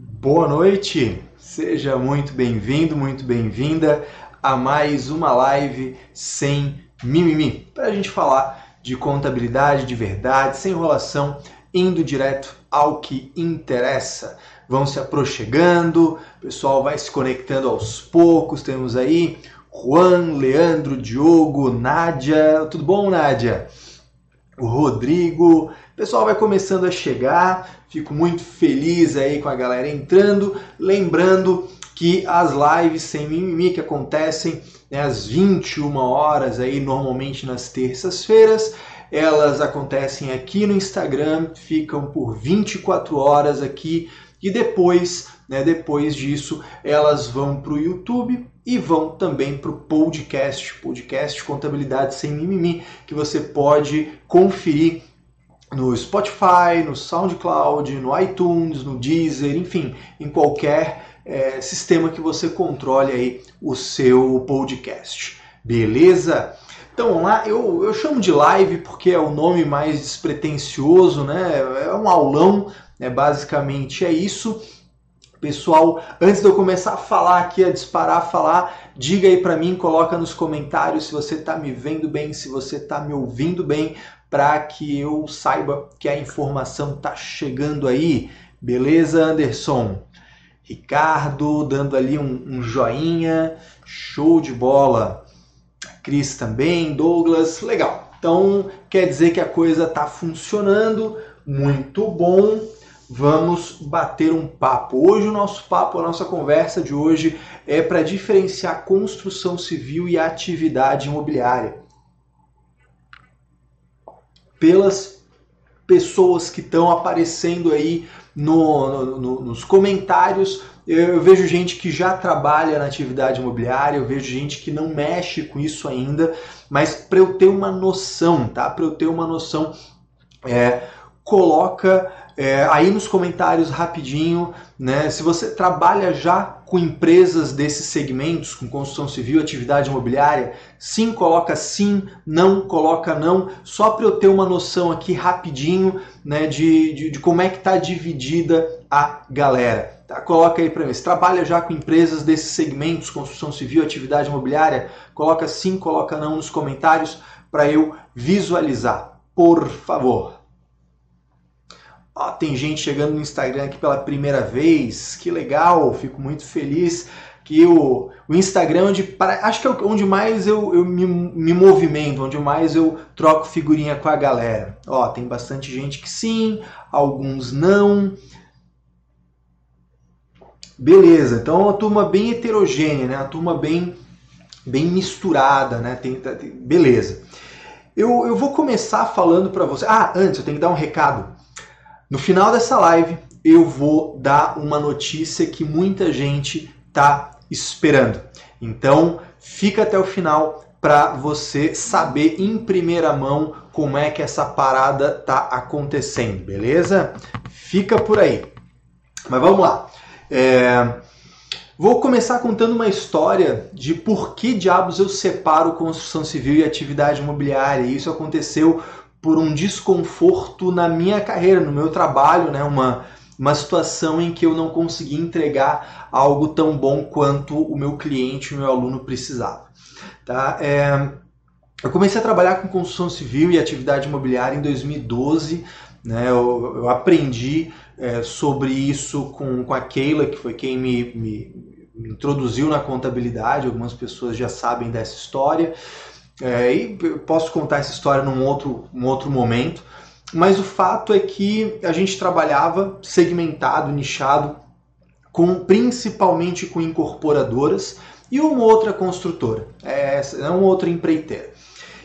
Boa noite, seja muito bem-vindo, muito bem-vinda a mais uma live sem mimimi, para a gente falar de contabilidade de verdade, sem enrolação, indo direto ao que interessa. Vão se aproximando, o pessoal vai se conectando aos poucos. Temos aí Juan, Leandro, Diogo, Nádia. Tudo bom, Nádia? O Rodrigo. O pessoal vai começando a chegar. Fico muito feliz aí com a galera entrando. Lembrando que as lives sem mimimi que acontecem né, às 21 horas aí normalmente nas terças-feiras, elas acontecem aqui no Instagram, ficam por 24 horas aqui e depois, né, depois disso, elas vão para o YouTube e vão também para o podcast, podcast Contabilidade Sem Mimimi, que você pode conferir no Spotify, no SoundCloud, no iTunes, no Deezer, enfim, em qualquer é, sistema que você controle aí o seu podcast. Beleza? Então lá, eu, eu chamo de live porque é o nome mais despretensioso, né? É um aulão, né? basicamente é isso. Pessoal, antes de eu começar a falar aqui, a disparar, a falar, diga aí para mim, coloca nos comentários se você está me vendo bem, se você está me ouvindo bem, para que eu saiba que a informação está chegando aí. Beleza, Anderson? Ricardo dando ali um, um joinha, show de bola. Cris também, Douglas, legal. Então quer dizer que a coisa está funcionando, muito bom vamos bater um papo. Hoje o nosso papo, a nossa conversa de hoje é para diferenciar construção civil e atividade imobiliária. Pelas pessoas que estão aparecendo aí no, no, nos comentários, eu vejo gente que já trabalha na atividade imobiliária, eu vejo gente que não mexe com isso ainda, mas para eu ter uma noção, tá? Para eu ter uma noção, é, coloca é, aí nos comentários rapidinho, né? Se você trabalha já com empresas desses segmentos, com construção civil, atividade imobiliária, sim, coloca sim, não, coloca não, só para eu ter uma noção aqui rapidinho, né, de, de, de como é que está dividida a galera. Tá? Coloca aí para mim. Se trabalha já com empresas desses segmentos, construção civil, atividade imobiliária, coloca sim, coloca não nos comentários para eu visualizar. Por favor. Ó, tem gente chegando no Instagram aqui pela primeira vez, que legal, fico muito feliz que o, o Instagram, onde, acho que é onde mais eu, eu me, me movimento, onde mais eu troco figurinha com a galera. Ó, tem bastante gente que sim, alguns não. Beleza, então é uma turma bem heterogênea, né? Uma turma bem, bem misturada, né? Tem, tem beleza. Eu, eu vou começar falando para você. Ah, antes eu tenho que dar um recado. No final dessa live, eu vou dar uma notícia que muita gente está esperando. Então, fica até o final para você saber em primeira mão como é que essa parada tá acontecendo, beleza? Fica por aí. Mas vamos lá. É... Vou começar contando uma história de por que diabos eu separo construção civil e atividade imobiliária. Isso aconteceu por um desconforto na minha carreira, no meu trabalho, né? Uma, uma situação em que eu não consegui entregar algo tão bom quanto o meu cliente, o meu aluno precisava. Tá? É, eu comecei a trabalhar com construção civil e atividade imobiliária em 2012. Né? Eu, eu aprendi é, sobre isso com, com a Keila, que foi quem me, me, me introduziu na contabilidade. Algumas pessoas já sabem dessa história. É, e posso contar essa história num outro, um outro momento, mas o fato é que a gente trabalhava segmentado, nichado, com principalmente com incorporadoras e uma outra construtora, é, é uma outra empreiteira.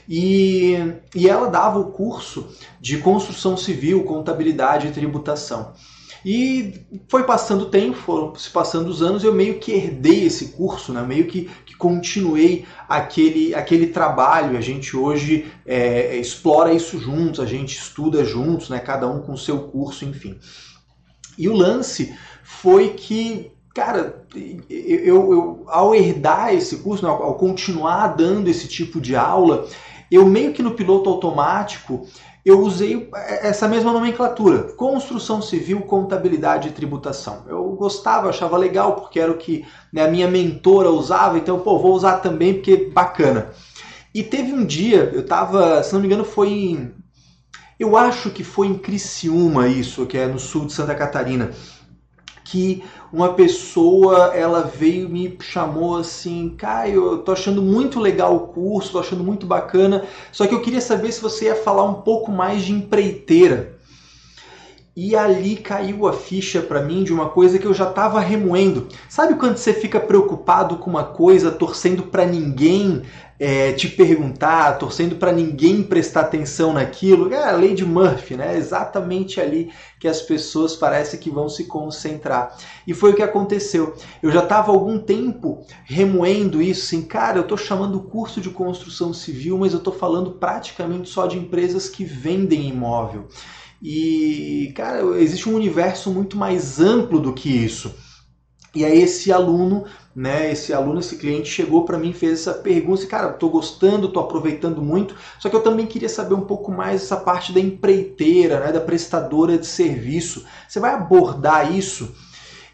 E, e ela dava o curso de construção civil, contabilidade e tributação. E foi passando o tempo, foram se passando os anos, eu meio que herdei esse curso, né? meio que, que continuei aquele, aquele trabalho. A gente hoje é, explora isso juntos, a gente estuda juntos, né? cada um com o seu curso, enfim. E o lance foi que, cara, eu, eu ao herdar esse curso, né? ao continuar dando esse tipo de aula, eu meio que no piloto automático eu usei essa mesma nomenclatura: construção civil, contabilidade e tributação. Eu gostava, achava legal, porque era o que né, a minha mentora usava, então, pô, vou usar também porque bacana. E teve um dia, eu tava, se não me engano, foi em. Eu acho que foi em Criciúma isso, que é no sul de Santa Catarina, que uma pessoa ela veio me chamou assim, Caio, eu tô achando muito legal o curso, tô achando muito bacana, só que eu queria saber se você ia falar um pouco mais de empreiteira. E ali caiu a ficha para mim de uma coisa que eu já estava remoendo. Sabe quando você fica preocupado com uma coisa, torcendo para ninguém é, te perguntar, torcendo para ninguém prestar atenção naquilo? É a lei de Murphy, né? exatamente ali que as pessoas parecem que vão se concentrar. E foi o que aconteceu. Eu já estava algum tempo remoendo isso, assim, cara, eu estou chamando o curso de construção civil, mas eu estou falando praticamente só de empresas que vendem imóvel. E, cara, existe um universo muito mais amplo do que isso. E aí esse aluno, né, esse aluno, esse cliente chegou para mim e fez essa pergunta, cara, tô gostando, tô aproveitando muito, só que eu também queria saber um pouco mais essa parte da empreiteira, né, da prestadora de serviço. Você vai abordar isso?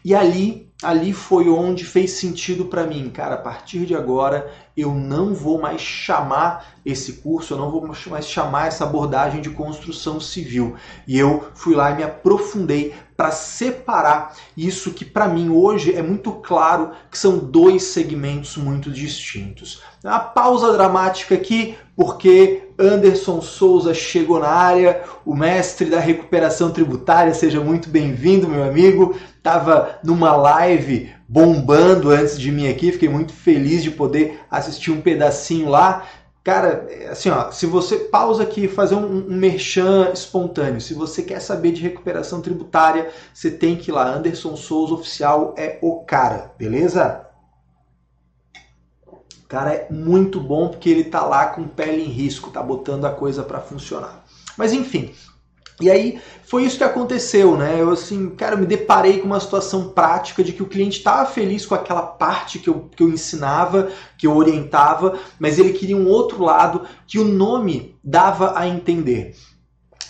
E ali, ali foi onde fez sentido para mim, cara, a partir de agora eu não vou mais chamar esse curso, eu não vou mais chamar essa abordagem de construção civil. E eu fui lá e me aprofundei para separar isso que para mim hoje é muito claro que são dois segmentos muito distintos. Uma pausa dramática aqui, porque Anderson Souza chegou na área, o mestre da recuperação tributária, seja muito bem-vindo, meu amigo. Tava numa live bombando antes de mim aqui, fiquei muito feliz de poder assistir um pedacinho lá. Cara, assim, ó, se você pausa aqui fazer um, um merchan espontâneo, se você quer saber de recuperação tributária, você tem que ir lá. Anderson Souza Oficial é o cara, beleza? Cara é muito bom porque ele tá lá com pele em risco, tá botando a coisa para funcionar. Mas enfim, e aí foi isso que aconteceu, né? Eu assim, cara, me deparei com uma situação prática de que o cliente estava feliz com aquela parte que eu, que eu ensinava, que eu orientava, mas ele queria um outro lado que o nome dava a entender.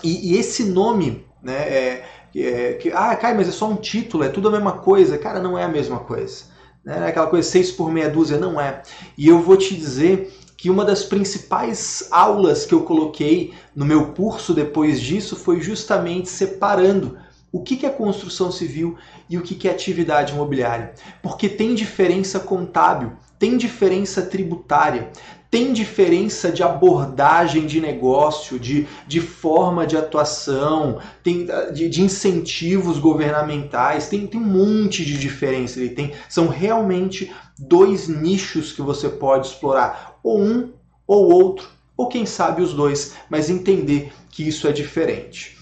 E, e esse nome, né, é, é, que, ah, Kai, mas é só um título, é tudo a mesma coisa. Cara, não é a mesma coisa. Né? Aquela coisa seis por meia dúzia, não é. E eu vou te dizer que uma das principais aulas que eu coloquei no meu curso depois disso foi justamente separando o que é construção civil e o que é atividade imobiliária. Porque tem diferença contábil, tem diferença tributária, tem diferença de abordagem de negócio, de, de forma de atuação, tem, de, de incentivos governamentais, tem, tem um monte de diferença. Ele tem, são realmente dois nichos que você pode explorar, ou um ou outro, ou quem sabe os dois, mas entender que isso é diferente.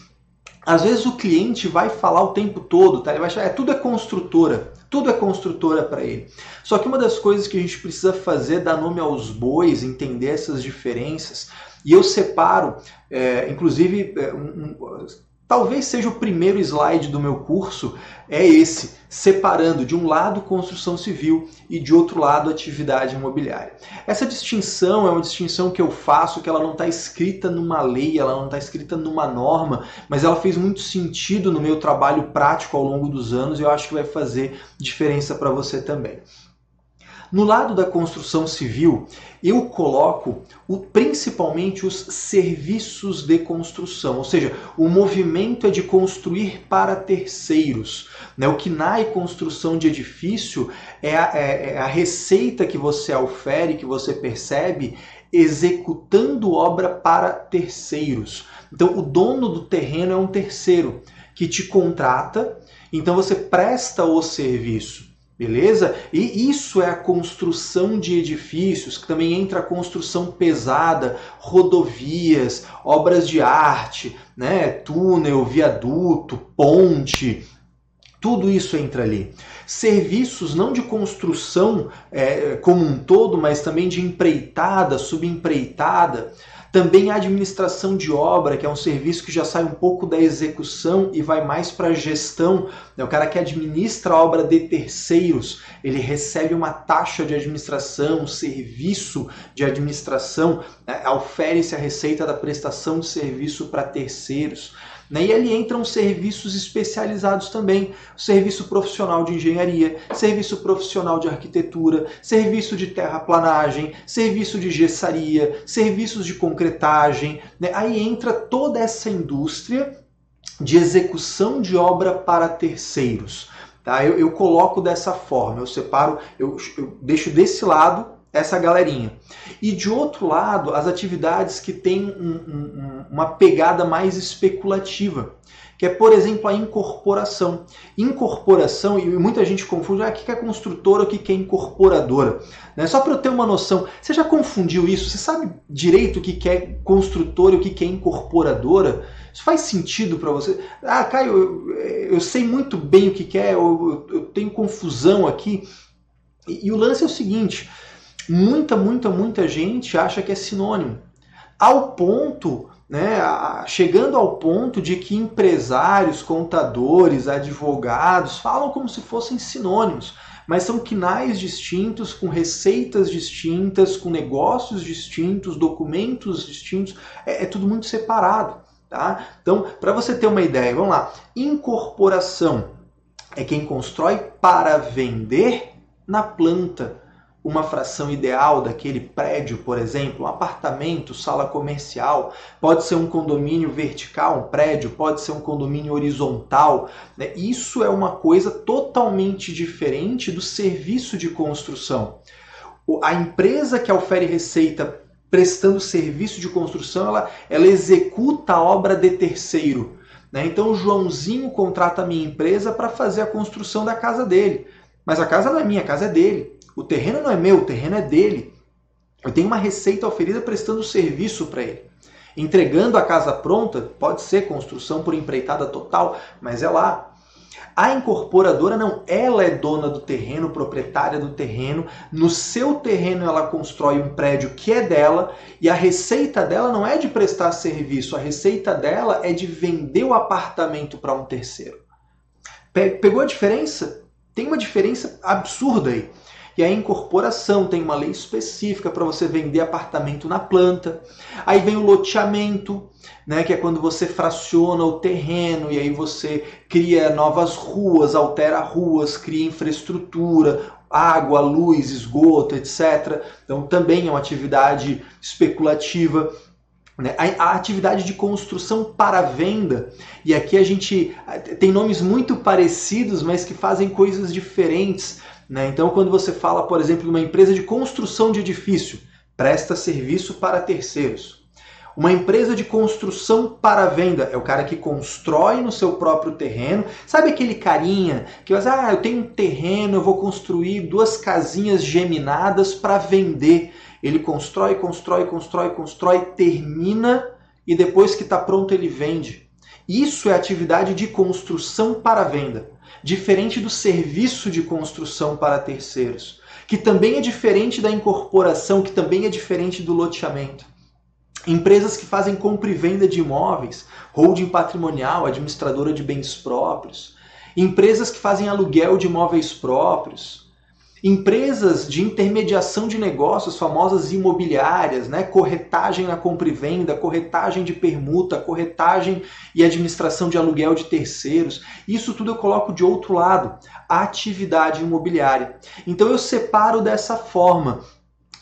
Às vezes o cliente vai falar o tempo todo, tá? Ele vai achar, é tudo é construtora, tudo é construtora para ele. Só que uma das coisas que a gente precisa fazer é dar nome aos bois, entender essas diferenças. E eu separo, é, inclusive, é, um, um, Talvez seja o primeiro slide do meu curso, é esse, separando de um lado construção civil e de outro lado atividade imobiliária. Essa distinção é uma distinção que eu faço, que ela não está escrita numa lei, ela não está escrita numa norma, mas ela fez muito sentido no meu trabalho prático ao longo dos anos e eu acho que vai fazer diferença para você também. No lado da construção civil, eu coloco o, principalmente os serviços de construção, ou seja, o movimento é de construir para terceiros. Né? O na construção de edifício é a, é, é a receita que você ofere, que você percebe, executando obra para terceiros. Então, o dono do terreno é um terceiro que te contrata, então você presta o serviço. Beleza? E isso é a construção de edifícios, que também entra a construção pesada, rodovias, obras de arte, né? túnel, viaduto, ponte, tudo isso entra ali. Serviços não de construção é, como um todo, mas também de empreitada, subempreitada. Também a administração de obra, que é um serviço que já sai um pouco da execução e vai mais para a gestão. É o cara que administra a obra de terceiros, ele recebe uma taxa de administração, um serviço de administração, né? ofere-se a receita da prestação de serviço para terceiros. Né? E ali entram serviços especializados também: serviço profissional de engenharia, serviço profissional de arquitetura, serviço de terraplanagem, serviço de gessaria, serviços de concretagem. Né? Aí entra toda essa indústria de execução de obra para terceiros. Tá? Eu, eu coloco dessa forma, eu separo, eu, eu deixo desse lado essa galerinha. E de outro lado, as atividades que têm um, um, uma pegada mais especulativa, que é, por exemplo, a incorporação. Incorporação, e muita gente confunde, ah, o que é construtora, o que é incorporadora. Né? Só para eu ter uma noção, você já confundiu isso? Você sabe direito o que é construtora e o que é incorporadora? Isso faz sentido para você? Ah, Caio, eu, eu, sei muito bem o que é, eu, eu tenho confusão aqui. E, e o lance é o seguinte: muita, muita, muita gente acha que é sinônimo. Ao ponto, né, chegando ao ponto de que empresários, contadores, advogados falam como se fossem sinônimos, mas são quinais distintos, com receitas distintas, com negócios distintos, documentos distintos, é, é tudo muito separado. Tá? Então, para você ter uma ideia, vamos lá. Incorporação é quem constrói para vender na planta uma fração ideal daquele prédio, por exemplo, um apartamento, sala comercial, pode ser um condomínio vertical, um prédio, pode ser um condomínio horizontal. Né? Isso é uma coisa totalmente diferente do serviço de construção. A empresa que ofere receita prestando serviço de construção, ela, ela executa a obra de terceiro. Né? Então o Joãozinho contrata a minha empresa para fazer a construção da casa dele. Mas a casa não é minha, a casa é dele. O terreno não é meu, o terreno é dele. Eu tenho uma receita oferida prestando serviço para ele. Entregando a casa pronta, pode ser construção por empreitada total, mas é lá. A incorporadora não, ela é dona do terreno, proprietária do terreno. No seu terreno ela constrói um prédio que é dela e a receita dela não é de prestar serviço, a receita dela é de vender o apartamento para um terceiro. Pegou a diferença? Tem uma diferença absurda aí. E a incorporação tem uma lei específica para você vender apartamento na planta. Aí vem o loteamento, né, que é quando você fraciona o terreno e aí você cria novas ruas, altera ruas, cria infraestrutura, água, luz, esgoto, etc. Então também é uma atividade especulativa. Né? A, atividade de construção para venda, e aqui a gente tem nomes muito parecidos, mas que fazem coisas diferentes. Né? Então, quando você fala, por exemplo, de uma empresa de construção de edifício, presta serviço para terceiros. Uma empresa de construção para venda é o cara que constrói no seu próprio terreno. Sabe aquele carinha que vai dizer, ah, eu tenho um terreno, eu vou construir duas casinhas geminadas para vender. Ele constrói, constrói, constrói, constrói, termina e depois que está pronto ele vende. Isso é atividade de construção para venda diferente do serviço de construção para terceiros, que também é diferente da incorporação, que também é diferente do loteamento. Empresas que fazem compra e venda de imóveis, holding patrimonial, administradora de bens próprios, empresas que fazem aluguel de imóveis próprios, Empresas de intermediação de negócios, famosas imobiliárias, né? corretagem na compra e venda, corretagem de permuta, corretagem e administração de aluguel de terceiros. Isso tudo eu coloco de outro lado, a atividade imobiliária. Então eu separo dessa forma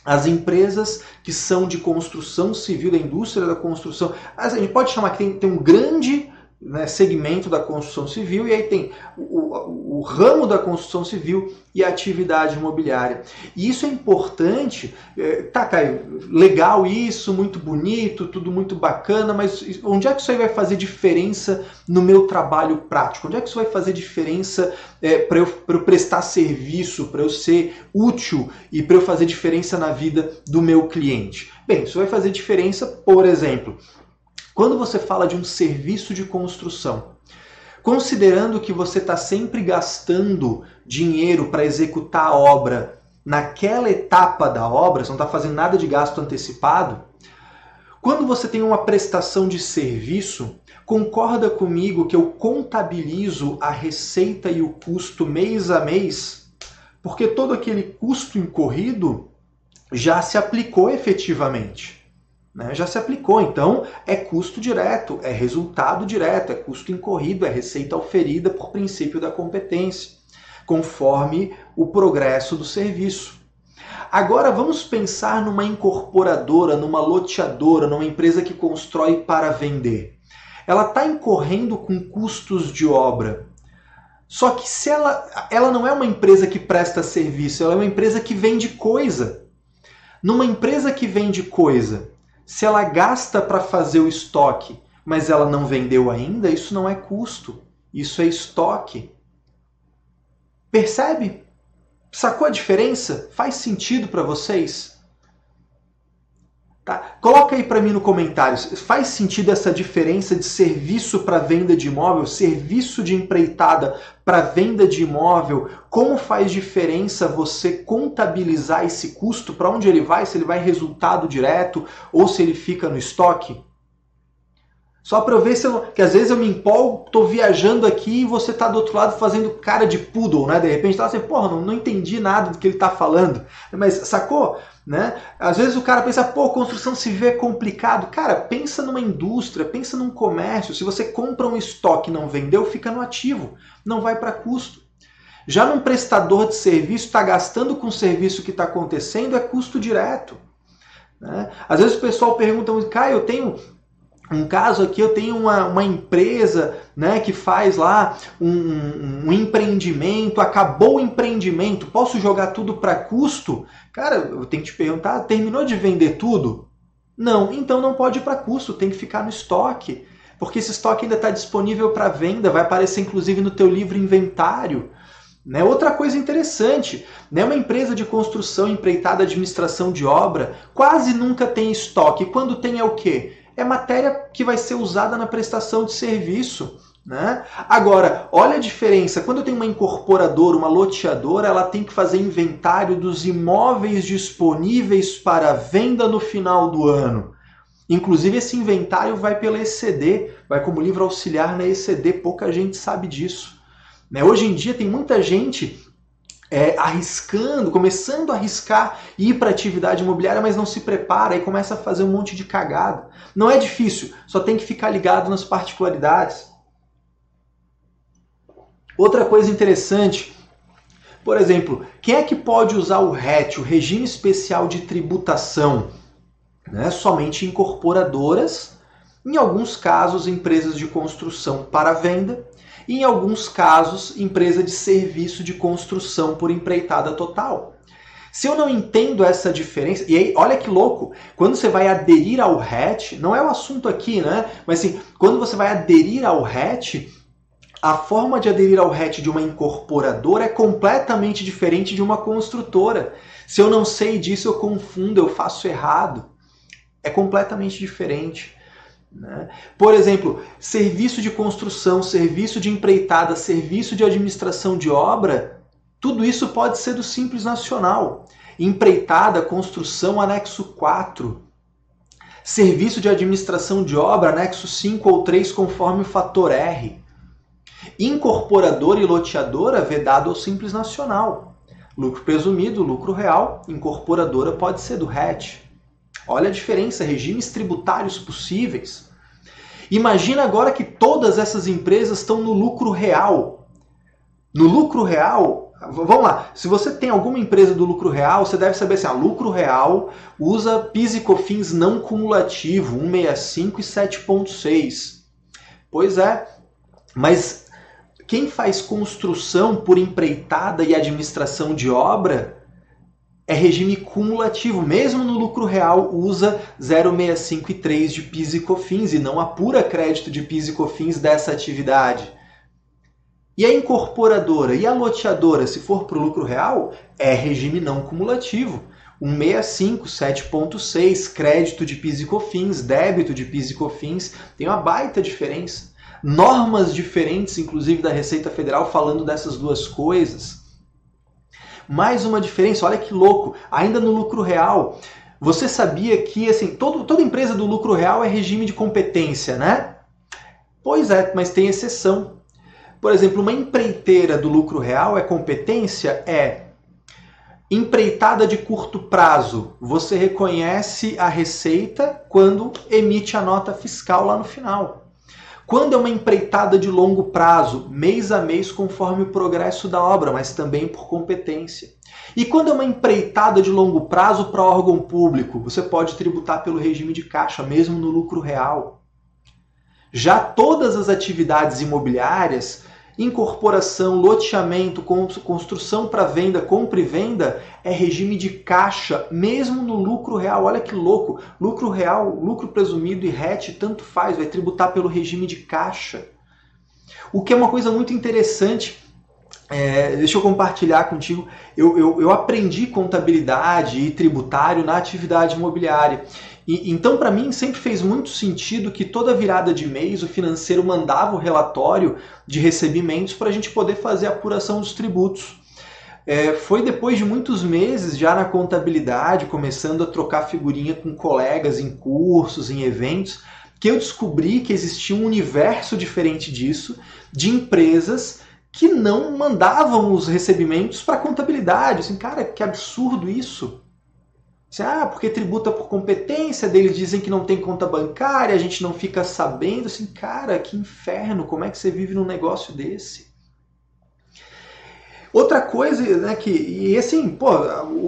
as empresas que são de construção civil, da indústria da construção. A gente pode chamar que tem, tem um grande né, segmento da construção civil, e aí tem o, o, o, ramo da construção civil e a atividade imobiliária. E isso é importante, é, tá, Caio, legal isso, muito bonito, tudo muito bacana, mas onde é que isso aí vai fazer diferença no meu trabalho prático? Onde é que isso vai fazer diferença é, para eu, eu prestar serviço, para eu ser útil e para eu fazer diferença na vida do meu cliente? Bem, isso vai fazer diferença, por exemplo, quando você fala de um serviço de construção, considerando que você está sempre gastando dinheiro para executar a obra naquela etapa da obra, você não está fazendo nada de gasto antecipado, quando você tem uma prestação de serviço, concorda comigo que eu contabilizo a receita e o custo mês a mês, porque todo aquele custo incorrido já se aplicou efetivamente. Né? Já se aplicou, então é custo direto, é resultado direto, é custo incorrido, é receita oferida por princípio da competência, conforme o progresso do serviço. Agora vamos pensar numa incorporadora, numa loteadora, numa empresa que constrói para vender. Ela está incorrendo com custos de obra. Só que se ela, ela não é uma empresa que presta serviço, ela é uma empresa que vende coisa. Numa empresa que vende coisa, se ela gasta para fazer o estoque, mas ela não vendeu ainda, isso não é custo, isso é estoque. Percebe? Sacou a diferença? Faz sentido para vocês? Tá? Coloca aí para mim no comentário. Faz sentido essa diferença de serviço para venda de imóvel, serviço de empreitada para venda de imóvel? Como faz diferença você contabilizar esse custo? Para onde ele vai? Se ele vai resultado direto ou se ele fica no estoque? Só para eu ver se eu. Que às vezes eu me empolgo, tô viajando aqui e você tá do outro lado fazendo cara de poodle, né? De repente tá assim, porra, não, não entendi nada do que ele tá falando. Mas sacou? Né? Às vezes o cara pensa, pô, construção civil é complicado. Cara, pensa numa indústria, pensa num comércio. Se você compra um estoque e não vendeu, fica no ativo, não vai para custo. Já num prestador de serviço, está gastando com o serviço que está acontecendo, é custo direto. Né? Às vezes o pessoal pergunta, Caio, eu tenho um caso aqui, eu tenho uma, uma empresa né, que faz lá um, um empreendimento, acabou o empreendimento, posso jogar tudo para custo? Cara, eu tenho que te perguntar, terminou de vender tudo? Não, então não pode ir para custo, tem que ficar no estoque, porque esse estoque ainda está disponível para venda, vai aparecer inclusive no teu livro inventário. Né? Outra coisa interessante, né? uma empresa de construção, empreitada, administração de obra, quase nunca tem estoque. Quando tem é o quê? É matéria que vai ser usada na prestação de serviço. Né? Agora, olha a diferença. Quando eu tenho uma incorporadora, uma loteadora, ela tem que fazer inventário dos imóveis disponíveis para venda no final do ano. Inclusive, esse inventário vai pela ECD, vai como livro auxiliar na ECD, pouca gente sabe disso. Né? Hoje em dia, tem muita gente é, arriscando, começando a arriscar ir para atividade imobiliária, mas não se prepara e começa a fazer um monte de cagada. Não é difícil, só tem que ficar ligado nas particularidades. Outra coisa interessante, por exemplo, quem é que pode usar o RET, o Regime Especial de Tributação? Né? Somente incorporadoras, em alguns casos empresas de construção para venda e, em alguns casos, empresa de serviço de construção por empreitada total. Se eu não entendo essa diferença, e aí, olha que louco, quando você vai aderir ao RET, não é o assunto aqui, né? Mas assim, quando você vai aderir ao RET, a forma de aderir ao RET de uma incorporadora é completamente diferente de uma construtora. Se eu não sei disso, eu confundo, eu faço errado. É completamente diferente. Né? Por exemplo, serviço de construção, serviço de empreitada, serviço de administração de obra, tudo isso pode ser do Simples Nacional. Empreitada, construção, anexo 4. Serviço de administração de obra, anexo 5 ou 3, conforme o fator R. Incorporadora e loteadora, vedado ao Simples Nacional. Lucro presumido, lucro real, incorporadora pode ser do RET. Olha a diferença, regimes tributários possíveis. Imagina agora que todas essas empresas estão no lucro real. No lucro real, vamos lá, se você tem alguma empresa do lucro real, você deve saber assim, ah, lucro real usa PIS e COFINS não cumulativo, 165 e 7.6. Pois é, mas quem faz construção por empreitada e administração de obra é regime cumulativo, mesmo no lucro real usa 0,65 e 3 de PIS e COFINS e não apura crédito de PIS e COFINS dessa atividade. E a incorporadora e a loteadora, se for para o lucro real, é regime não cumulativo. 165, 7.6, crédito de PIS e COFINS, débito de PIS e COFINS, tem uma baita diferença. Normas diferentes, inclusive da Receita Federal, falando dessas duas coisas. Mais uma diferença, olha que louco, ainda no lucro real. Você sabia que assim, todo, toda empresa do lucro real é regime de competência, né? Pois é, mas tem exceção. Por exemplo, uma empreiteira do lucro real é competência? É. Empreitada de curto prazo, você reconhece a receita quando emite a nota fiscal lá no final. Quando é uma empreitada de longo prazo, mês a mês, conforme o progresso da obra, mas também por competência. E quando é uma empreitada de longo prazo para órgão público, você pode tributar pelo regime de caixa, mesmo no lucro real. Já todas as atividades imobiliárias Incorporação, loteamento, construção para venda, compra e venda é regime de caixa, mesmo no lucro real. Olha que louco! Lucro real, lucro presumido e RET, tanto faz, vai tributar pelo regime de caixa. O que é uma coisa muito interessante é, deixa eu compartilhar contigo. Eu, eu, eu, aprendi contabilidade e tributário na atividade imobiliária. E, então, para mim, sempre fez muito sentido que toda virada de mês o financeiro mandava o relatório de recebimentos para a gente poder fazer a apuração dos tributos. É, foi depois de muitos meses já na contabilidade, começando a trocar figurinha com colegas em cursos, em eventos, que eu descobri que existia um universo diferente disso, de empresas que não mandavam os recebimentos para contabilidade. Assim, cara, que absurdo isso! Ah, porque tributa por competência, deles dizem que não tem conta bancária, a gente não fica sabendo. Assim, cara, que inferno, como é que você vive num negócio desse? Outra coisa, né, que, e assim, pô,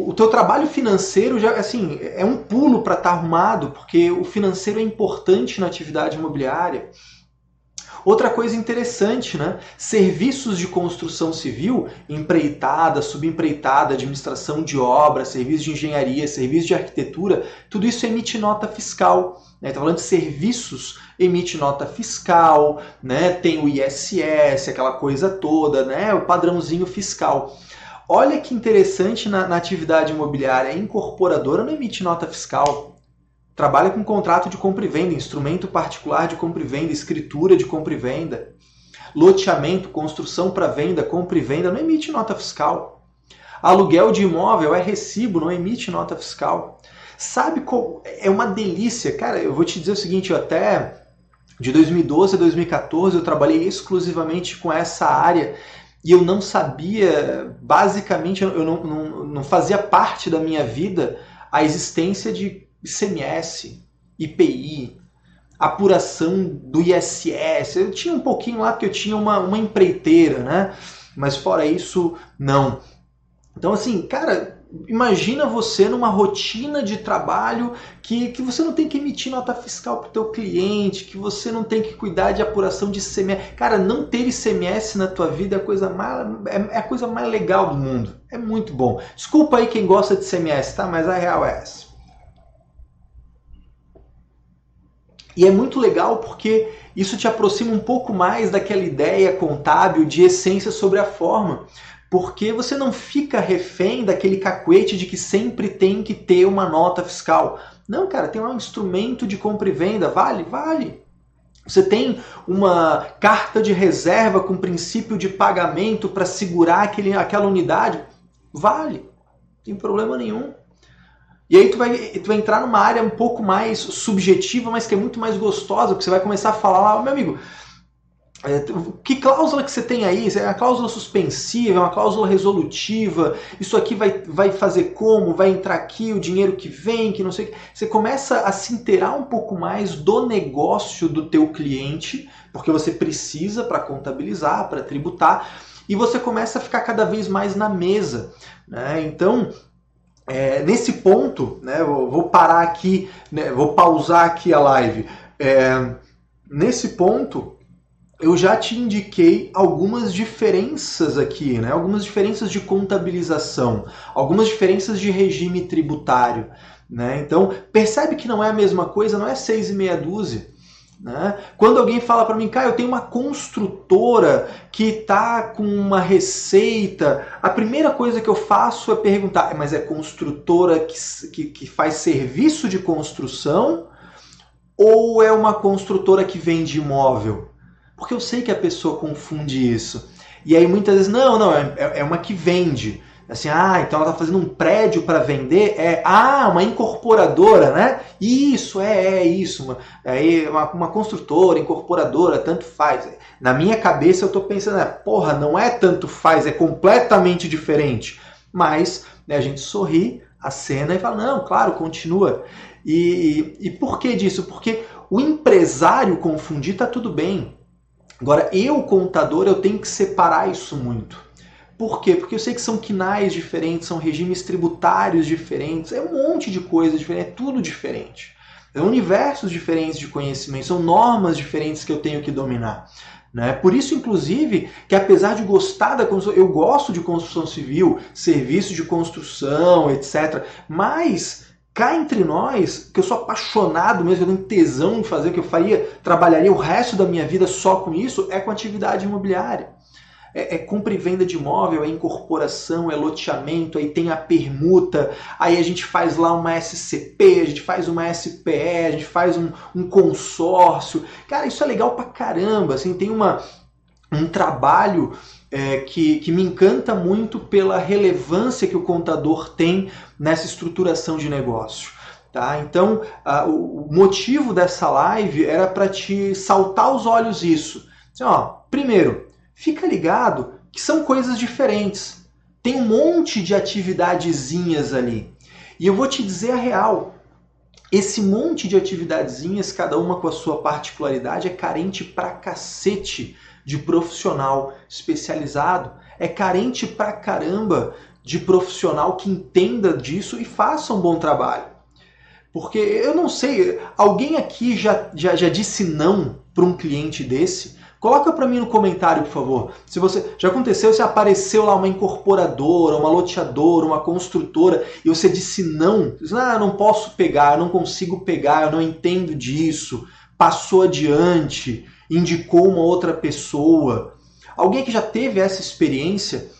o teu trabalho financeiro já, assim, é um pulo para estar tá arrumado, porque o financeiro é importante na atividade imobiliária. Outra coisa interessante, né? Serviços de construção civil, empreitada, subempreitada, administração de obra, serviços de engenharia, serviços de arquitetura, tudo isso emite nota fiscal. Né? Tá falando de serviços, emite nota fiscal, né? Tem o ISS, aquela coisa toda, né? O padrãozinho fiscal. Olha que interessante na, na atividade imobiliária, a incorporadora não emite nota fiscal trabalha com contrato de compra e venda, instrumento particular de compra e venda, escritura de compra e venda, loteamento, construção para venda, compra e venda, não emite nota fiscal. Aluguel de imóvel é recibo, não emite nota fiscal. Sabe qual é uma delícia, cara, eu vou te dizer o seguinte, eu até de 2012 a 2014 eu trabalhei exclusivamente com essa área e eu não sabia, basicamente, eu não, não, não fazia parte da minha vida a existência de ICMS, IPI, apuração do ISS. Eu tinha um pouquinho lá porque eu tinha uma, uma empreiteira, né? Mas fora isso, não. Então, assim, cara, imagina você numa rotina de trabalho que, que você não tem que emitir nota fiscal para o teu cliente, que você não tem que cuidar de apuração de ICMS. Cara, não ter ICMS na tua vida é a coisa mais, é, é a coisa mais legal do mundo. É muito bom. Desculpa aí quem gosta de ICMS, tá? Mas a real é essa. E é muito legal porque isso te aproxima um pouco mais daquela ideia contábil de essência sobre a forma. Porque você não fica refém daquele cacuete de que sempre tem que ter uma nota fiscal. Não, cara, tem lá um instrumento de compra e venda. Vale? Vale. Você tem uma carta de reserva com princípio de pagamento para segurar aquele, aquela unidade? Vale. Não tem problema nenhum. E aí tu vai, tu vai entrar numa área um pouco mais subjetiva, mas que é muito mais gostosa, porque você vai começar a falar, meu amigo, é, que cláusula que você tem aí? É uma cláusula suspensiva, é uma cláusula resolutiva, isso aqui vai, vai fazer como? Vai entrar aqui o dinheiro que vem, que não sei o que. Você começa a se inteirar um pouco mais do negócio do teu cliente, porque você precisa para contabilizar, para tributar, e você começa a ficar cada vez mais na mesa. Né? Então, é, nesse ponto, né, vou parar aqui, né, vou pausar aqui a live. É, nesse ponto, eu já te indiquei algumas diferenças aqui, né, algumas diferenças de contabilização, algumas diferenças de regime tributário. Né? Então, percebe que não é a mesma coisa, não é seis e meia dúzia. Né? Quando alguém fala para mim, cara, eu tenho uma construtora que está com uma receita, a primeira coisa que eu faço é perguntar, mas é construtora que, que, que faz serviço de construção ou é uma construtora que vende imóvel? Porque eu sei que a pessoa confunde isso. E aí muitas vezes, não, não, é, é uma que vende. Assim, ah, então ela está fazendo um prédio para vender? É, ah, uma incorporadora, né? Isso, é, é isso. Uma, é uma, uma construtora, incorporadora, tanto faz. Na minha cabeça eu estou pensando, é, porra, não é tanto faz, é completamente diferente. Mas Né? A gente sorri, a cena e fala, não, claro, continua. E, e por que disso? Porque o empresário confundir tá tudo bem. Agora, eu, contador, eu tenho que separar isso muito. Por quê? Porque eu sei que são quinais diferentes, são regimes tributários diferentes, é um monte de coisa diferente, é tudo diferente. São universos diferentes de conhecimento, são normas diferentes que eu tenho que dominar. Né? Por isso, inclusive, que apesar de gostar da construção, eu gosto de construção civil, serviço de construção, etc. Mas cá entre nós, que eu sou apaixonado mesmo, eu tenho tesão em fazer o que eu faria, trabalharia o resto da minha vida só com isso, é com atividade imobiliária é, é, compra e venda de imóvel, é incorporação, é loteamento, aí tem a permuta, aí a gente faz lá uma SCP, a gente faz uma SPE, a gente faz um, um consórcio. Cara, isso é legal pra caramba, assim, tem uma, um trabalho é, que, que me encanta muito pela relevância que o contador tem nessa estruturação de negócio. Tá? Então, a, o motivo dessa live era para te saltar aos olhos isso. Assim, ó, primeiro, fica ligado que são coisas diferentes. Tem um monte de atividadezinhas ali. E eu vou te dizer a real. Esse monte de atividadezinhas, cada uma com a sua particularidade, é carente pra cacete de profissional especializado. É carente pra caramba de profissional que entenda disso e faça um bom trabalho. Porque eu não sei, alguém aqui já, já, já disse não para um cliente desse? Coloca para mim no comentário, por favor. Se você já aconteceu, se apareceu lá uma incorporadora, uma loteadora, uma construtora e você disse não, diz, ah, não posso pegar, não consigo pegar, eu não entendo disso. Passou adiante, indicou uma outra pessoa. Alguém que já teve essa experiência,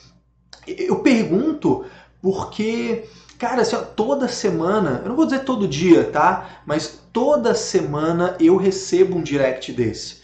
eu pergunto porque Cara, assim, ó, toda semana, eu não vou dizer todo dia, tá? Mas toda semana eu recebo um direct desse.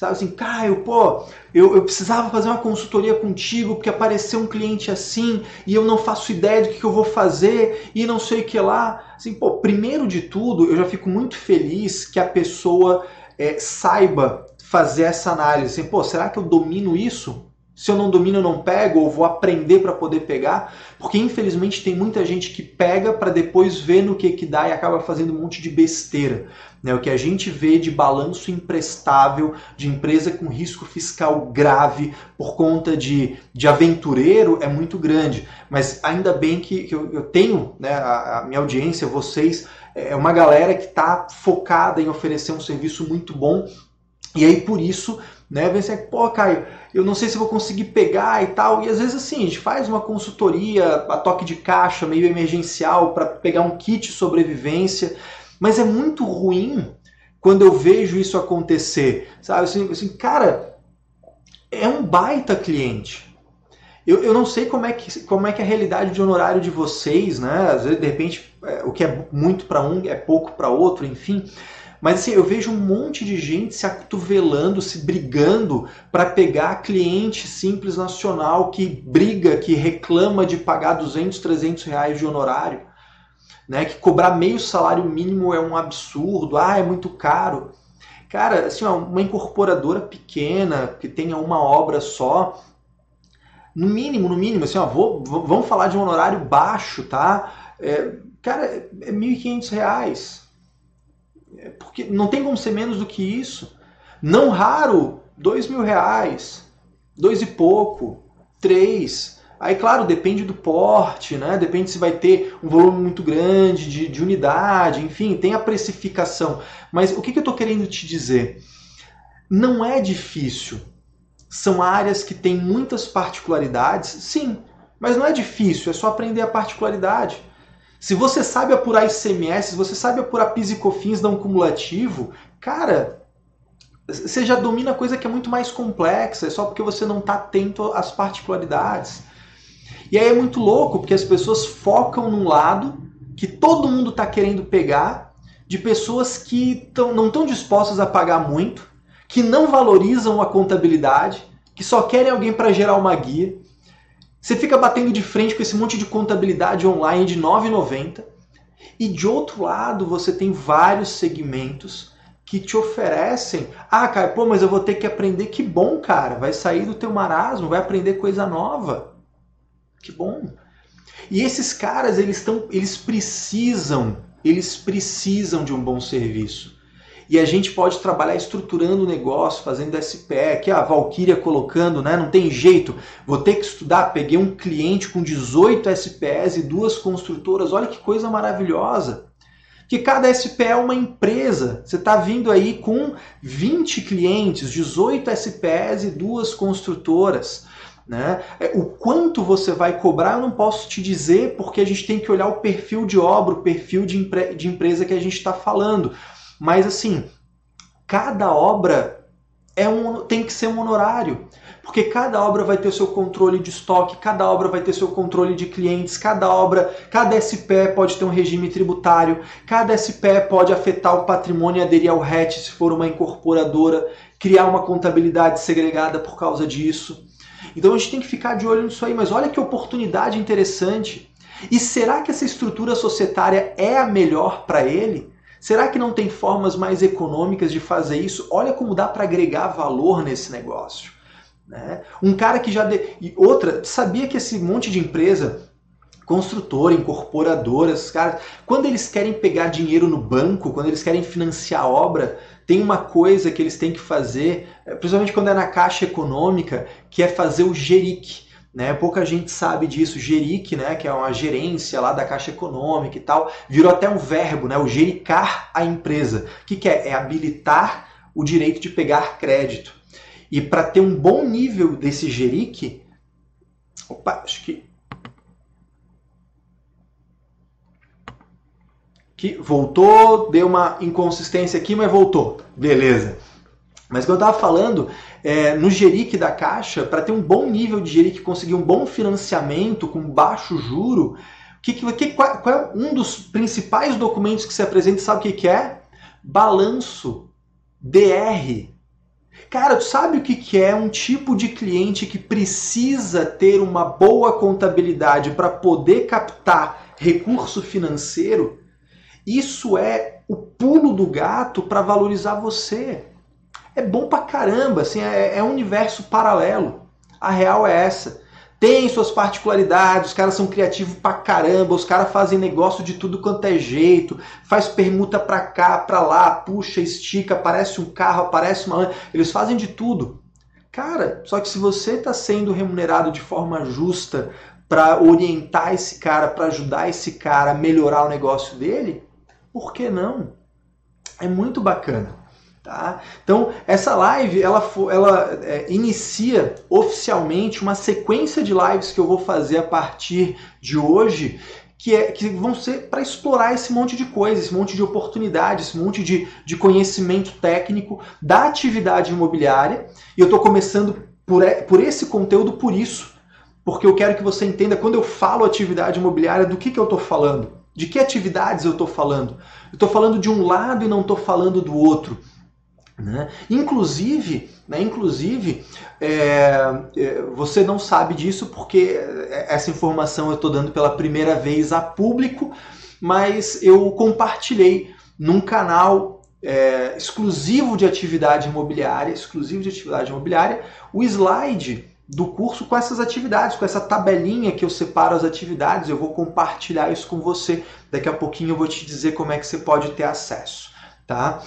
Sabe assim, Caio, pô, eu, eu precisava fazer uma consultoria contigo porque apareceu um cliente assim e eu não faço ideia do que, eu vou fazer e não sei o que lá. Assim, pô, primeiro de tudo, eu já fico muito feliz que a pessoa é, saiba fazer essa análise. Assim, pô, será que eu domino isso? Se eu não domino, eu não pego, ou vou aprender para poder pegar, porque infelizmente tem muita gente que pega para depois ver no que que dá e acaba fazendo um monte de besteira. Né? O que a gente vê de balanço imprestável, de empresa com risco fiscal grave por conta de, de aventureiro é muito grande. Mas ainda bem que, que eu, eu, tenho, né, a, a minha audiência, vocês, é uma galera que está focada em oferecer um serviço muito bom e aí por isso né? Vem assim, pô, Caio, eu não sei se vou conseguir pegar e tal. E às vezes assim, a gente faz uma consultoria a toque de caixa, meio emergencial, para pegar um kit sobrevivência. Mas é muito ruim quando eu vejo isso acontecer. Sabe assim, assim cara, é um baita cliente. Eu, eu não sei como é, que, como é que é a realidade de honorário de vocês, né? Às vezes, de repente, é, o que é muito para um é pouco para outro, enfim. Mas assim, eu vejo um monte de gente se acotovelando, se brigando para pegar cliente simples nacional que briga, que reclama de pagar 200, 300 reais de honorário. Né, que cobrar meio salário mínimo é um absurdo, ah, é muito caro. Cara, assim, uma incorporadora pequena, que tenha uma obra só, no mínimo, no mínimo, assim, ó, vou, vamos falar de um honorário baixo, tá? É, cara, é R$ 1.500. É porque não tem como ser menos do que isso. Não raro, dois mil reais, dois e pouco, três. Aí, claro, depende do porte, né? Depende se vai ter um volume muito grande de, de unidade, enfim, tem a precificação. Mas o que, que eu estou querendo te dizer? Não é difícil. São áreas que têm muitas particularidades, sim, mas não é difícil, é só aprender a particularidade. Se você sabe apurar ICMS, se você sabe apurar PIS e COFINS não cumulativo, cara, você já domina coisa que é muito mais complexa, é só porque você não está atento às particularidades. E aí é muito louco, porque as pessoas focam num lado que todo mundo está querendo pegar, de pessoas que tão, não estão dispostas a pagar muito, que não valorizam a contabilidade, que só querem alguém para gerar uma guia. Você fica batendo de frente com esse monte de contabilidade online de R$ 9,90 e de outro lado você tem vários segmentos que te oferecem, ah, cara, pô, mas eu vou ter que aprender, que bom, cara, vai sair do teu marasmo, vai aprender coisa nova. Que bom. E esses caras, eles estão, eles precisam, eles precisam de um bom serviço. E a gente pode trabalhar estruturando o negócio, fazendo SPE, que a Valkyria colocando, né? Não tem jeito, vou ter que estudar. Peguei um cliente com 18 SPEs e duas construtoras, olha que coisa maravilhosa. Que cada SPE é uma empresa. Você está vindo aí com 20 clientes, 18 SPEs e duas construtoras. Né? É, o quanto você vai cobrar eu não posso te dizer, porque a gente tem que olhar o perfil de obra, o perfil de, empre de empresa que a gente está falando. Mas assim, cada obra é um, tem que ser um honorário. Porque cada obra vai ter seu controle de estoque, cada obra vai ter seu controle de clientes, cada obra, cada SPE pode ter um regime tributário, cada SPE pode afetar o patrimônio e aderir ao RET se for uma incorporadora, criar uma contabilidade segregada por causa disso. Então a gente tem que ficar de olho nisso aí, mas olha que oportunidade interessante. E será que essa estrutura societária é a melhor para ele? Será que não tem formas mais econômicas de fazer isso? Olha como dá para agregar valor nesse negócio. Né? Um cara que já. De... E outra, sabia que esse monte de empresa, construtora, incorporadoras, caras, quando eles querem pegar dinheiro no banco, quando eles querem financiar obra, tem uma coisa que eles têm que fazer, eh, principalmente quando é na caixa econômica, que é fazer o GERIC. Né? Pouca gente sabe disso. Geric, né, que é uma gerência lá da Caixa Econômica e tal, virou até um verbo, né, o gericar a empresa. O que, que é? É habilitar o direito de pegar crédito. E para ter um bom nível desse geric, opa, acho que que voltou, deu uma inconsistência aqui, mas voltou. Beleza. Mas como eu estava falando, é, no Geric da Caixa, para ter um bom nível de Geric, conseguir um bom financiamento com baixo juro, que, que, qual, qual, é um dos principais documentos que se apresenta? Sabe o que, que é? Balanço. DR. Cara, tu sabe o que, que é um tipo de cliente que precisa ter uma boa contabilidade para poder captar recurso financeiro? Isso é o pulo do gato para valorizar você é bom pra caramba, assim, é, é um universo paralelo. A real é essa. Tem suas particularidades, os caras são criativos pra caramba, os caras fazem negócio de tudo quanto é jeito, faz permuta pra cá, pra lá, puxa, estica, aparece um carro, aparece uma. Eles fazem de tudo. Cara, só que se você está sendo remunerado de forma justa para orientar esse cara, para ajudar esse cara a melhorar o negócio dele, por que não? É muito bacana. Tá? Então, essa live ela, ela é, inicia oficialmente uma sequência de lives que eu vou fazer a partir de hoje, que, é, que vão ser para explorar esse monte de coisas, esse monte de oportunidades, esse monte de, de conhecimento técnico da atividade imobiliária. E eu estou começando por, por esse conteúdo por isso, porque eu quero que você entenda quando eu falo atividade imobiliária, do que, que eu estou falando. De que atividades eu estou falando? Eu estou falando de um lado e não estou falando do outro. Né? Inclusive, né, inclusive é, é, você não sabe disso porque essa informação eu estou dando pela primeira vez a público, mas eu compartilhei num canal é, exclusivo de atividade imobiliária, exclusivo de atividade imobiliária, o slide do curso com essas atividades, com essa tabelinha que eu separo as atividades, eu vou compartilhar isso com você. Daqui a pouquinho eu vou te dizer como é que você pode ter acesso, tá?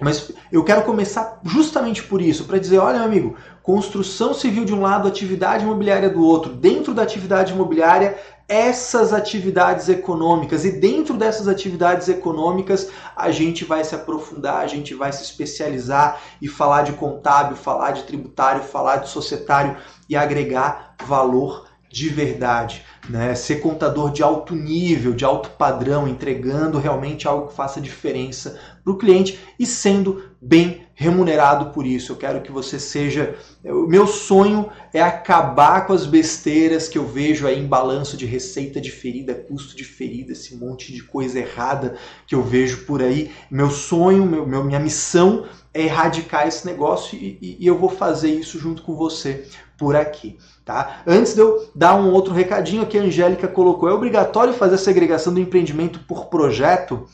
Mas eu quero começar justamente por isso, para dizer, olha, meu amigo, construção civil de um lado, atividade imobiliária do outro. Dentro da atividade imobiliária, essas atividades econômicas e dentro dessas atividades econômicas a gente vai se aprofundar, a gente vai se especializar e falar de contábil, falar de tributário, falar de societário e agregar valor de verdade né? ser contador de alto nível, de alto padrão, entregando realmente algo que faça diferença para o cliente e sendo bem remunerado por isso. Eu quero que você seja. O meu sonho é acabar com as besteiras que eu vejo aí em balanço de receita diferida, custo diferido, esse monte de coisa errada que eu vejo por aí. Meu sonho, meu minha missão é erradicar esse negócio e, e, e eu vou fazer isso junto com você por aqui. Tá? Antes de eu dar um outro recadinho que a Angélica colocou, é obrigatório fazer a segregação do empreendimento por projeto?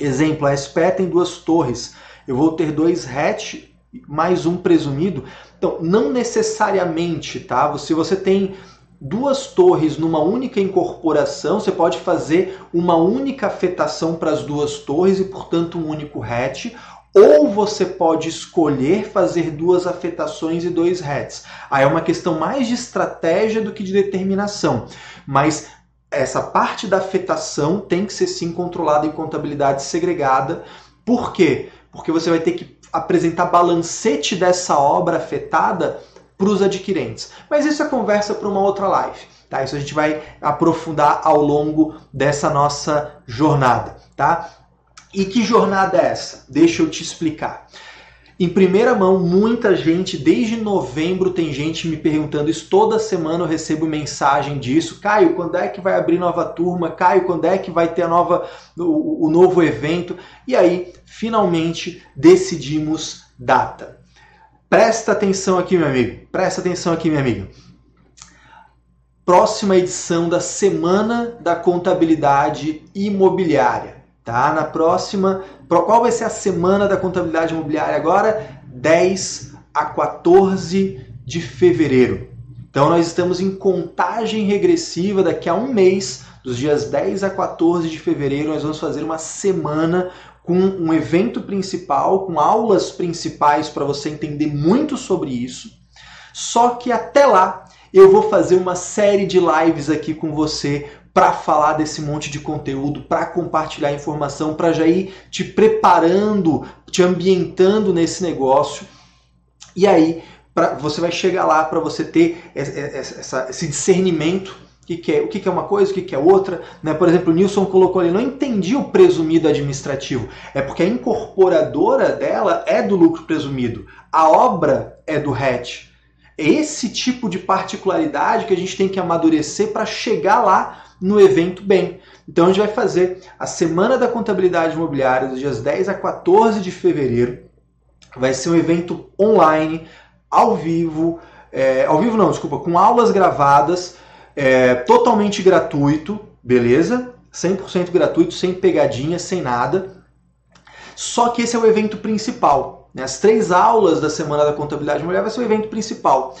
Exemplo, a SPE tem duas torres, eu vou ter dois hatch mais um presumido. Então, não necessariamente, tá? Se você tem duas torres numa única incorporação, você pode fazer uma única afetação para as duas torres e, portanto, um único hatch, ou você pode escolher fazer duas afetações e dois hats. Aí é uma questão mais de estratégia do que de determinação. Mas essa parte da afetação tem que ser sim controlada em contabilidade segregada. Por quê? Porque você vai ter que apresentar balancete dessa obra afetada para os adquirentes. Mas isso é conversa para uma outra live. Tá? Isso a gente vai aprofundar ao longo dessa nossa jornada. Tá? E que jornada é essa? Deixa eu te explicar. Em primeira mão, muita gente, desde novembro, tem gente me perguntando isso. Toda semana eu recebo mensagem disso. Caio, quando é que vai abrir nova turma? Caio, quando é que vai ter a nova, o, o novo evento? E aí, finalmente, decidimos data. Presta atenção aqui, meu amigo. Presta atenção aqui, minha amiga. Próxima edição da Semana da Contabilidade Imobiliária tá? Na próxima, qual vai ser a semana da contabilidade imobiliária agora? 10 a 14 de fevereiro. Então nós estamos em contagem regressiva daqui a um mês, dos dias 10 a 14 de fevereiro, nós vamos fazer uma semana com um evento principal, com aulas principais para você entender muito sobre isso. Só que até lá eu vou fazer uma série de lives aqui com você para falar desse monte de conteúdo, para compartilhar informação, para já ir te preparando, te ambientando nesse negócio. E aí pra, você vai chegar lá para você ter essa, esse discernimento o que, que, é, o que, que, é uma coisa, o que, que é outra. Né? Por exemplo, o Nilson colocou ali, não entendi o presumido administrativo. É porque a incorporadora dela é do lucro presumido, a obra é do RET. É esse tipo de particularidade que a gente tem que amadurecer para chegar lá no evento bem. Então a gente vai fazer a Semana da Contabilidade Imobiliária dos dias 10 a 14 de fevereiro. Vai ser um evento online, ao vivo, é, ao vivo não, desculpa, com aulas gravadas, é, totalmente gratuito, beleza? 100% gratuito, sem pegadinha, sem nada. Só que esse é o evento principal. Né? As três aulas da Semana da Contabilidade Imobiliária vai ser o evento principal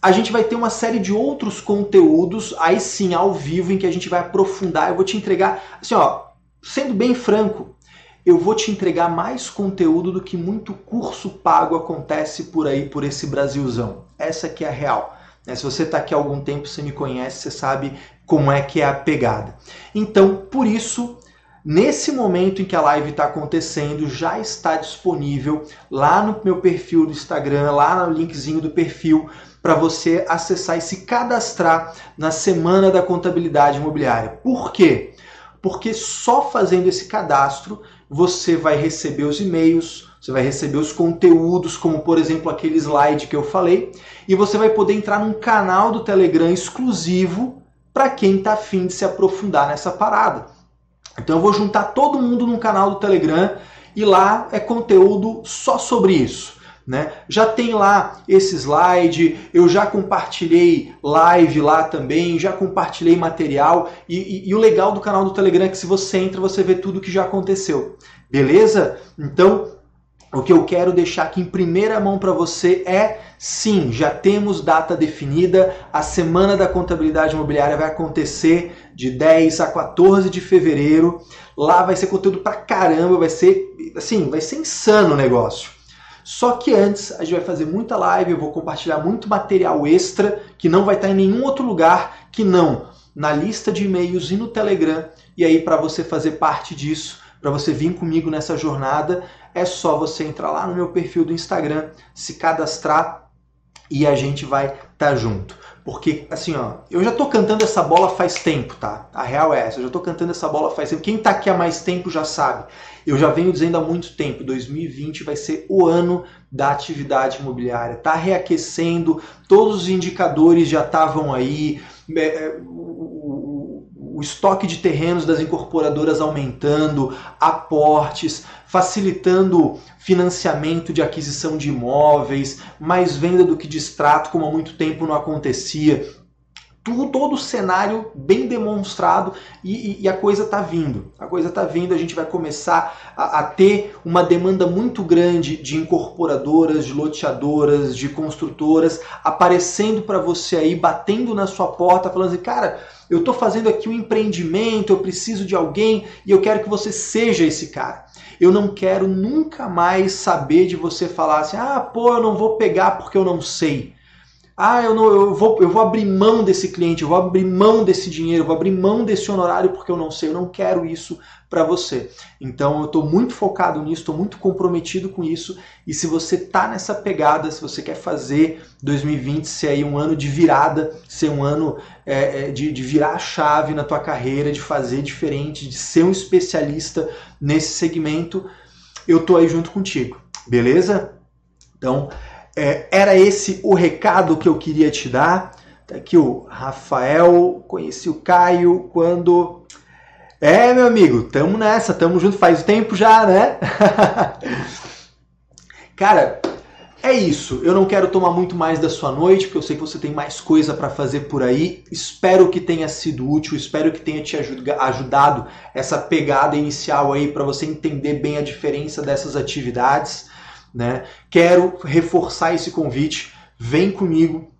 a gente vai ter uma série de outros conteúdos, aí sim, ao vivo, em que a gente vai aprofundar. Eu vou te entregar, assim, ó, sendo bem franco, eu vou te entregar mais conteúdo do que muito curso pago acontece por aí, por esse Brasilzão. Essa que é a real. Né? Se você está aqui há algum tempo, você me conhece, você sabe como é que é a pegada. Então, por isso, nesse momento em que a live está acontecendo, já está disponível lá no meu perfil do Instagram, lá no linkzinho do perfil, para você acessar e se cadastrar na Semana da Contabilidade Imobiliária. Por quê? Porque só fazendo esse cadastro você vai receber os e-mails, você vai receber os conteúdos, como por exemplo aquele slide que eu falei, e você vai poder entrar num canal do Telegram exclusivo para quem está afim de se aprofundar nessa parada. Então eu vou juntar todo mundo num canal do Telegram e lá é conteúdo só sobre isso. Né? Já tem lá esse slide, eu já compartilhei live lá também, já compartilhei material e, e, e, o legal do canal do Telegram é que se você entra você vê tudo que já aconteceu, beleza? Então o que eu quero deixar aqui em primeira mão para você é sim, já temos data definida, a semana da contabilidade imobiliária vai acontecer de 10 a 14 de fevereiro. Lá vai ser conteúdo pra caramba, vai ser assim, vai ser insano o negócio. Só que antes a gente vai fazer muita live, eu vou compartilhar muito material extra que não vai estar em nenhum outro lugar que não na lista de e-mails e no Telegram. E aí para você fazer parte disso, para você vir comigo nessa jornada, é só você entrar lá no meu perfil do Instagram, se cadastrar e a gente vai estar tá junto. Porque, assim, ó, eu já tô cantando essa bola faz tempo, tá? A real é essa, eu já tô cantando essa bola faz tempo. Quem tá aqui há mais tempo já sabe. Eu já venho dizendo há muito tempo, 2020 vai ser o ano da atividade imobiliária. Tá reaquecendo, todos os indicadores já estavam aí, é, é, o estoque de terrenos das incorporadoras aumentando, aportes, facilitando financiamento de aquisição de imóveis, mais venda do que de extrato, como há muito tempo não acontecia tudo, todo o cenário bem demonstrado e, e, e a coisa está vindo. A coisa está vindo, a gente vai começar a, a, ter uma demanda muito grande de incorporadoras, de loteadoras, de construtoras aparecendo para você aí, batendo na sua porta, falando assim, cara, eu estou fazendo aqui um empreendimento, eu preciso de alguém e eu quero que você seja esse cara. Eu não quero nunca mais saber de você falar assim, ah, pô, eu não vou pegar porque eu não sei. Ah, eu, não, eu, vou, eu vou abrir mão desse cliente, eu vou abrir mão desse dinheiro, eu vou abrir mão desse honorário porque eu não sei, eu não quero isso para você. Então eu estou muito focado nisso, estou muito comprometido com isso. E se você está nessa pegada, se você quer fazer 2020 ser aí um ano de virada, ser um ano é, é, de, de virar a chave na tua carreira, de fazer diferente, de ser um especialista nesse segmento, eu tô aí junto contigo, beleza? Então é, era esse o recado que eu queria te dar. Tá aqui o Rafael, conheci o Caio quando. É, meu amigo, tamo nessa, tamo junto faz tempo já, né? Cara, é isso. Eu não quero tomar muito mais da sua noite, porque eu sei que você tem mais coisa para fazer por aí. Espero que tenha sido útil, espero que tenha te ajudado essa pegada inicial aí para você entender bem a diferença dessas atividades né? Quero reforçar esse convite. Vem comigo,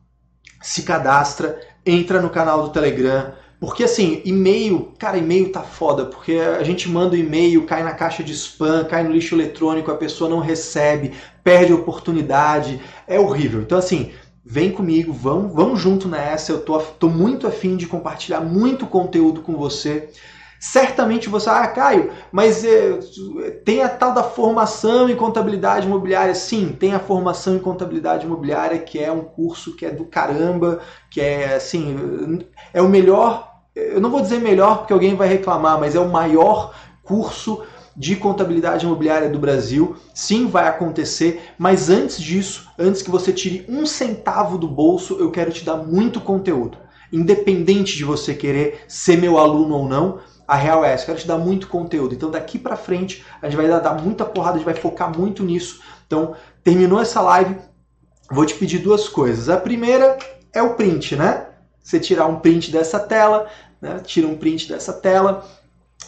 se cadastra, entra no canal do Telegram. Porque assim, e-mail, cara, e-mail tá foda, porque a gente manda o e-mail, cai na caixa de spam, cai no lixo eletrônico, a pessoa não recebe, perde oportunidade, é horrível. Então assim, vem comigo, vamos, vamos junto nessa, eu tô, tô muito afim de compartilhar muito conteúdo com você. Certamente você, ah, Caio, mas é, tem a tal da formação em contabilidade imobiliária. Sim, tem a formação em contabilidade imobiliária, que é um curso que é do caramba, que é assim, é o melhor, eu não vou dizer melhor porque alguém vai reclamar, mas é o maior curso de contabilidade imobiliária do Brasil. Sim, vai acontecer, mas antes disso, antes que você tire um centavo do bolso, eu quero te dar muito conteúdo. Independente de você querer ser meu aluno ou não, a real é essa, quero te dar muito conteúdo. Então daqui para frente a gente vai dar muita porrada, a gente vai focar muito nisso. Então terminou essa live, vou te pedir duas coisas. A primeira é o print, né? Você tirar um print dessa tela, né? tira um print dessa tela,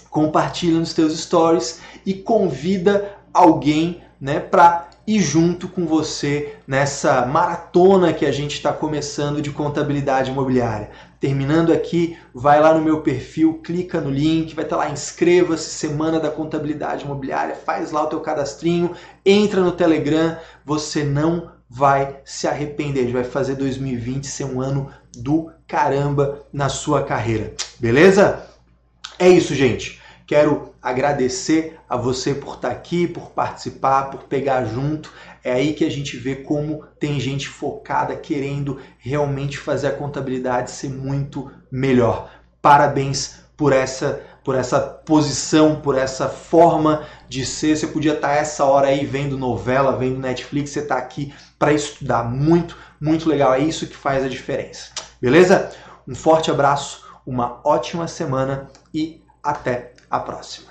compartilha nos teus stories e convida alguém né, para ir junto com você nessa maratona que a gente está começando de contabilidade imobiliária. Terminando aqui, vai lá no meu perfil, clica no link, vai estar lá, inscreva-se, Semana da Contabilidade Imobiliária, faz lá o teu cadastrinho, entra no Telegram, você não vai se arrepender. Vai fazer 2020 ser um ano do caramba na sua carreira. Beleza? É isso, gente. Quero agradecer a você por estar aqui, por participar, por pegar junto. É aí que a gente vê como tem gente focada querendo realmente fazer a contabilidade ser muito melhor. Parabéns por essa por essa posição, por essa forma de ser. Você podia estar essa hora aí vendo novela, vendo Netflix, você está aqui para estudar. Muito, muito legal. É isso que faz a diferença. Beleza? Um forte abraço, uma ótima semana e até a próxima.